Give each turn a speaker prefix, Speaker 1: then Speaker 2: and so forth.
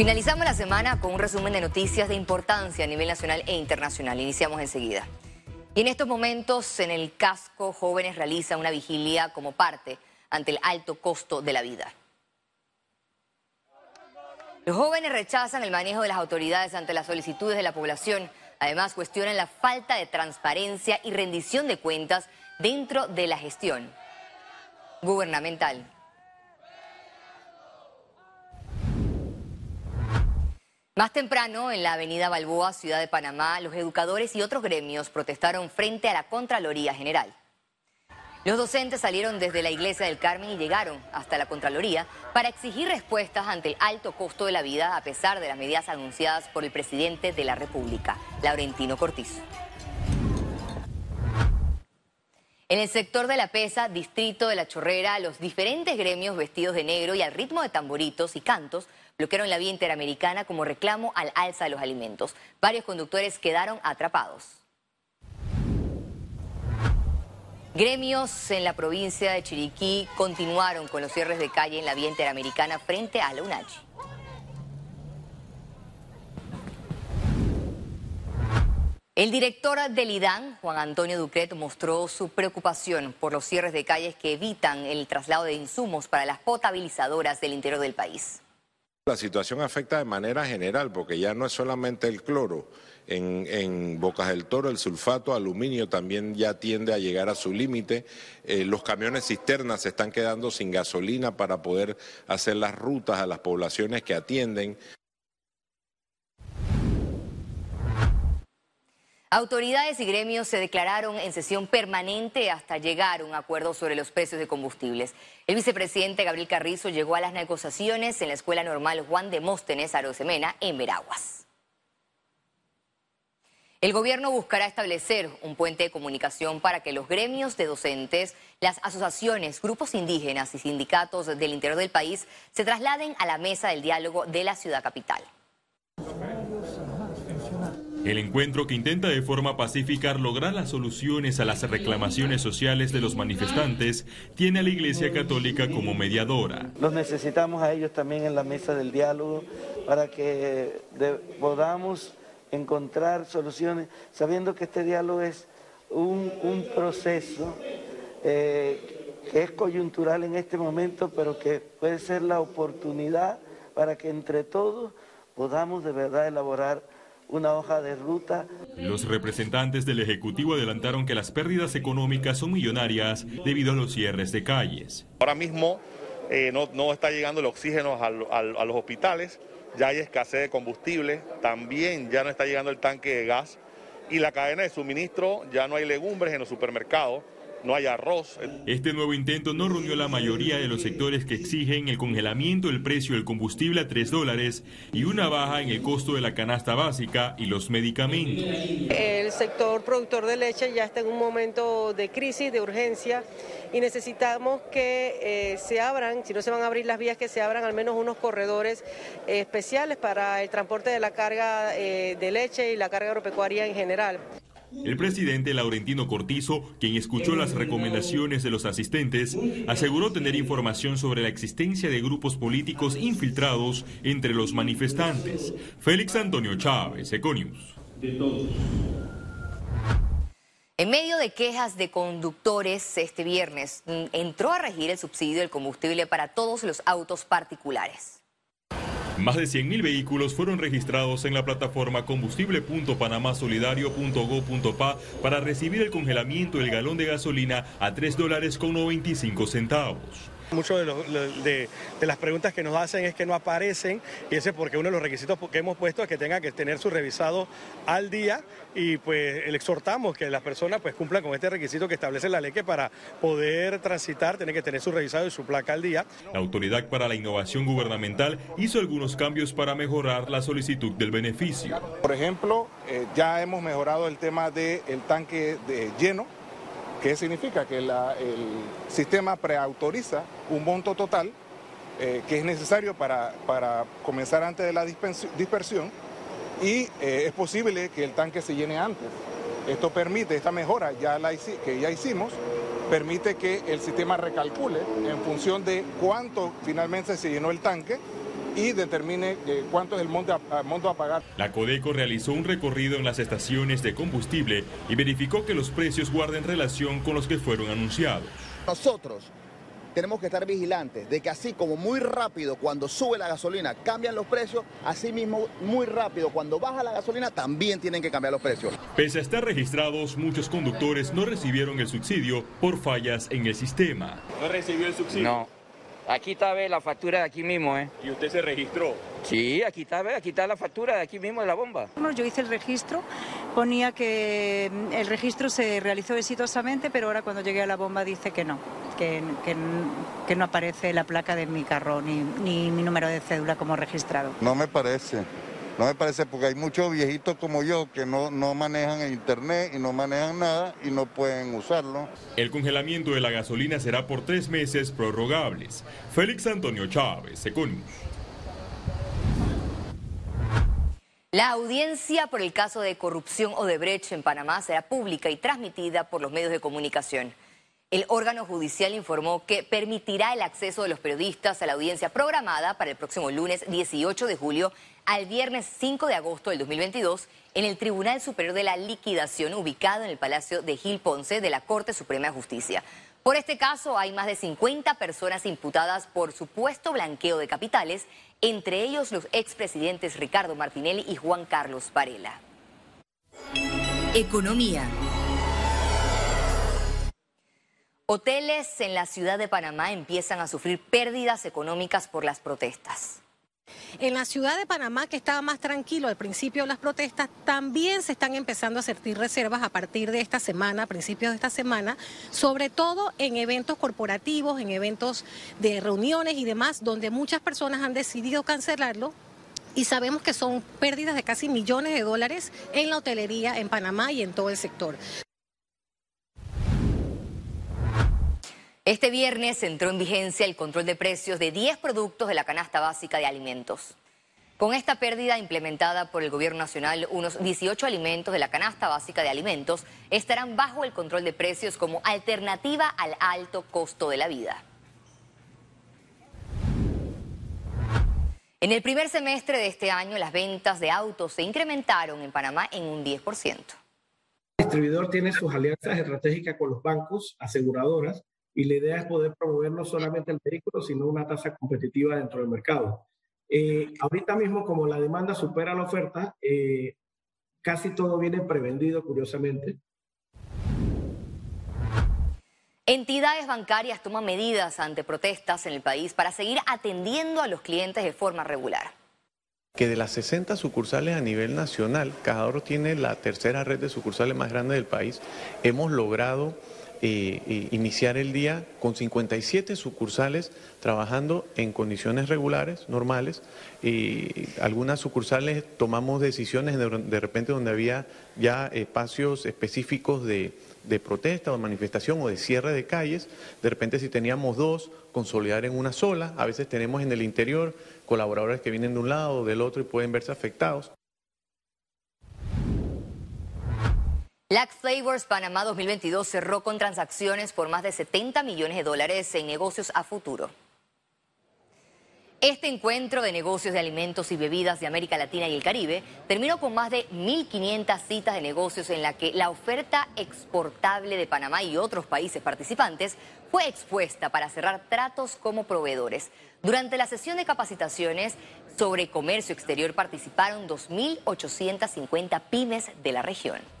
Speaker 1: Finalizamos la semana con un resumen de noticias de importancia a nivel nacional e internacional. Iniciamos enseguida. Y en estos momentos, en el casco, jóvenes realizan una vigilia como parte ante el alto costo de la vida. Los jóvenes rechazan el manejo de las autoridades ante las solicitudes de la población. Además, cuestionan la falta de transparencia y rendición de cuentas dentro de la gestión gubernamental. Más temprano, en la avenida Balboa, Ciudad de Panamá, los educadores y otros gremios protestaron frente a la Contraloría General. Los docentes salieron desde la Iglesia del Carmen y llegaron hasta la Contraloría para exigir respuestas ante el alto costo de la vida a pesar de las medidas anunciadas por el presidente de la República, Laurentino Cortizo. En el sector de la pesa, distrito de la Chorrera, los diferentes gremios vestidos de negro y al ritmo de tamboritos y cantos bloquearon la vía interamericana como reclamo al alza de los alimentos. Varios conductores quedaron atrapados. Gremios en la provincia de Chiriquí continuaron con los cierres de calle en la vía interamericana frente a la UNACHI. El director del IDAN, Juan Antonio Ducret, mostró su preocupación por los cierres de calles que evitan el traslado de insumos para las potabilizadoras del interior del país.
Speaker 2: La situación afecta de manera general porque ya no es solamente el cloro. En, Bocas del Toro el sulfato aluminio también ya tiende a llegar a su límite. Eh, los camiones cisternas se están quedando sin gasolina para poder hacer las rutas a las poblaciones que atienden.
Speaker 1: Autoridades y gremios se declararon en sesión permanente hasta llegar a un acuerdo sobre los precios de combustibles. El vicepresidente Gabriel Carrizo llegó a las negociaciones en la Escuela Normal Juan Demóstenes Arosemena en Veraguas. El gobierno buscará establecer un puente de comunicación para que los gremios de docentes, las asociaciones, grupos indígenas y sindicatos del interior del país se trasladen a la mesa del diálogo de la ciudad capital.
Speaker 3: El encuentro que intenta de forma pacífica lograr las soluciones a las reclamaciones sociales de los manifestantes tiene a la Iglesia Católica como mediadora.
Speaker 4: Los necesitamos a ellos también en la mesa del diálogo para que podamos encontrar soluciones, sabiendo que este diálogo es un, proceso eh, que es coyuntural en este momento, pero que puede ser la oportunidad para que entre todos podamos de verdad elaborar una hoja de ruta.
Speaker 3: Los representantes del Ejecutivo adelantaron que las pérdidas económicas son millonarias debido a los cierres de calles.
Speaker 5: Ahora mismo eh, no, está llegando el oxígeno a, a los hospitales, ya hay escasez de combustible, también ya no está llegando el tanque de gas y la cadena de suministro, ya no hay legumbres en los supermercados no hay arroz.
Speaker 3: Este nuevo intento no reunió la mayoría de los sectores que exigen el congelamiento del precio del combustible a 3 dólares y una baja en el costo de la canasta básica y los medicamentos.
Speaker 6: El sector productor de leche ya está en un momento de crisis, de urgencia y necesitamos que eh, se abran, si no se van a abrir las vías, que se abran al menos unos corredores eh, especiales para el transporte de la carga eh, de leche y la carga agropecuaria en general.
Speaker 3: El presidente Laurentino Cortizo, quien escuchó las recomendaciones de los asistentes, aseguró tener información sobre la existencia de grupos políticos infiltrados entre los manifestantes. Félix Antonio Chávez, Econius.
Speaker 1: En medio de quejas de conductores este viernes, mm, entró a regir el subsidio del combustible para todos los autos particulares.
Speaker 3: Más de 100.000 vehículos fueron registrados en la plataforma combustible.panamasolidario.go.pa para recibir el congelamiento del galón de gasolina a 3 dólares con 95 centavos.
Speaker 7: Muchas de, las preguntas que nos hacen es que no aparecen y ese es porque uno de los requisitos que hemos puesto es que tenga que tener su revisado al día y pues le exhortamos que las personas pues cumplan con este requisito que establece la ley que para poder transitar tiene que tener su revisado y su placa al día.
Speaker 3: La Autoridad para la Innovación Gubernamental hizo algunos cambios para mejorar la solicitud del beneficio.
Speaker 8: Por ejemplo, eh, ya hemos mejorado el tema del tanque de lleno ¿Qué significa? Que el sistema preautoriza un monto total eh, que es necesario para, comenzar antes de la dispersión y eh, es posible que el tanque se llene antes. Esto permite, esta mejora ya que ya hicimos, permite que el sistema recalcule en función de cuánto finalmente se llenó el tanque y determine eh, cuánto es el monto a, monto a pagar.
Speaker 3: La Codeco realizó un recorrido en las estaciones de combustible y verificó que los precios guarden relación con los que fueron anunciados.
Speaker 9: Nosotros tenemos que estar vigilantes de que así como muy rápido cuando sube la gasolina cambian los precios, así mismo muy rápido cuando baja la gasolina también tienen que cambiar los precios.
Speaker 3: Pese a estar registrados, muchos conductores no recibieron el subsidio por fallas en el sistema.
Speaker 10: ¿No recibió el subsidio?
Speaker 11: No. Aquí está la factura de aquí mismo, ¿eh?
Speaker 10: ¿Y usted se registró?
Speaker 11: Sí, aquí está, aquí está la factura de aquí mismo de la bomba.
Speaker 12: Yo hice el registro, ponía que mm, el registro se realizó exitosamente, pero ahora cuando llegué a la bomba dice que no, que, que, no aparece la placa de mi carro ni, ni mi número de cédula como registrado.
Speaker 13: No me parece. No me parece porque hay muchos viejitos como yo que no, no manejan el internet y no manejan nada y no pueden usarlo.
Speaker 3: El congelamiento de la gasolina será por tres meses prorrogables. Félix Antonio Chávez, Econius.
Speaker 1: La audiencia por el caso de corrupción o de brecha en Panamá será pública y transmitida por los medios de comunicación. El órgano judicial informó que permitirá el acceso de los periodistas a la audiencia programada para el próximo lunes 18 de julio al viernes 5 de agosto del 2022 en el Tribunal Superior de la Liquidación ubicado en el Palacio de Gil Ponce de la Corte Suprema de Justicia. Por este caso hay más de 50 personas imputadas por supuesto blanqueo de capitales, entre ellos los expresidentes Ricardo Martinelli y Juan Carlos Varela. Economía. Hoteles en la ciudad de Panamá empiezan a sufrir pérdidas económicas por las protestas.
Speaker 14: En la ciudad de Panamá, que estaba más tranquilo al principio de las protestas, también se están empezando a sentir reservas a partir de esta semana, a principios de esta semana, sobre todo en eventos corporativos, en eventos de reuniones y demás, donde muchas personas han decidido cancelarlo y sabemos que son pérdidas de casi millones de dólares en la hotelería en Panamá y en todo el sector.
Speaker 1: Este viernes entró en vigencia el control de precios de 10 productos de la canasta básica de alimentos. Con esta pérdida implementada por el Gobierno Nacional, unos 18 alimentos de la canasta básica de alimentos estarán bajo el control de precios como alternativa al alto costo de la vida. En el primer semestre de este año, las ventas de autos se incrementaron en Panamá en un 10%. El
Speaker 15: distribuidor tiene sus alianzas estratégicas con los bancos, aseguradoras y la idea es poder promover no solamente el vehículo, sino una tasa competitiva dentro del mercado. Eh, ahorita mismo, como la demanda supera la oferta, eh, casi todo viene prevendido, curiosamente.
Speaker 1: Entidades bancarias toman medidas ante protestas en el país para seguir atendiendo a los clientes de forma regular.
Speaker 16: Que de las 60 sucursales a nivel nacional, Cajador tiene la tercera red de sucursales más grande del país, hemos logrado eh, eh, iniciar el día con 57 sucursales trabajando en condiciones regulares, normales. Y algunas sucursales tomamos decisiones de, de repente donde había ya espacios específicos de, de protesta o de manifestación o de cierre de calles. De repente si teníamos dos, consolidar en una sola. A veces tenemos en el interior colaboradores que vienen de un lado o del otro y pueden verse afectados.
Speaker 1: Lack Flavors Panamá 2022 cerró con transacciones por más de 70 millones de dólares en negocios a futuro. Este encuentro de negocios de alimentos y bebidas de América Latina y el Caribe terminó con más de 1.500 citas de negocios en la que la oferta exportable de Panamá y otros países participantes fue expuesta para cerrar tratos como proveedores. Durante la sesión de capacitaciones sobre comercio exterior participaron 2.850 pymes de la región.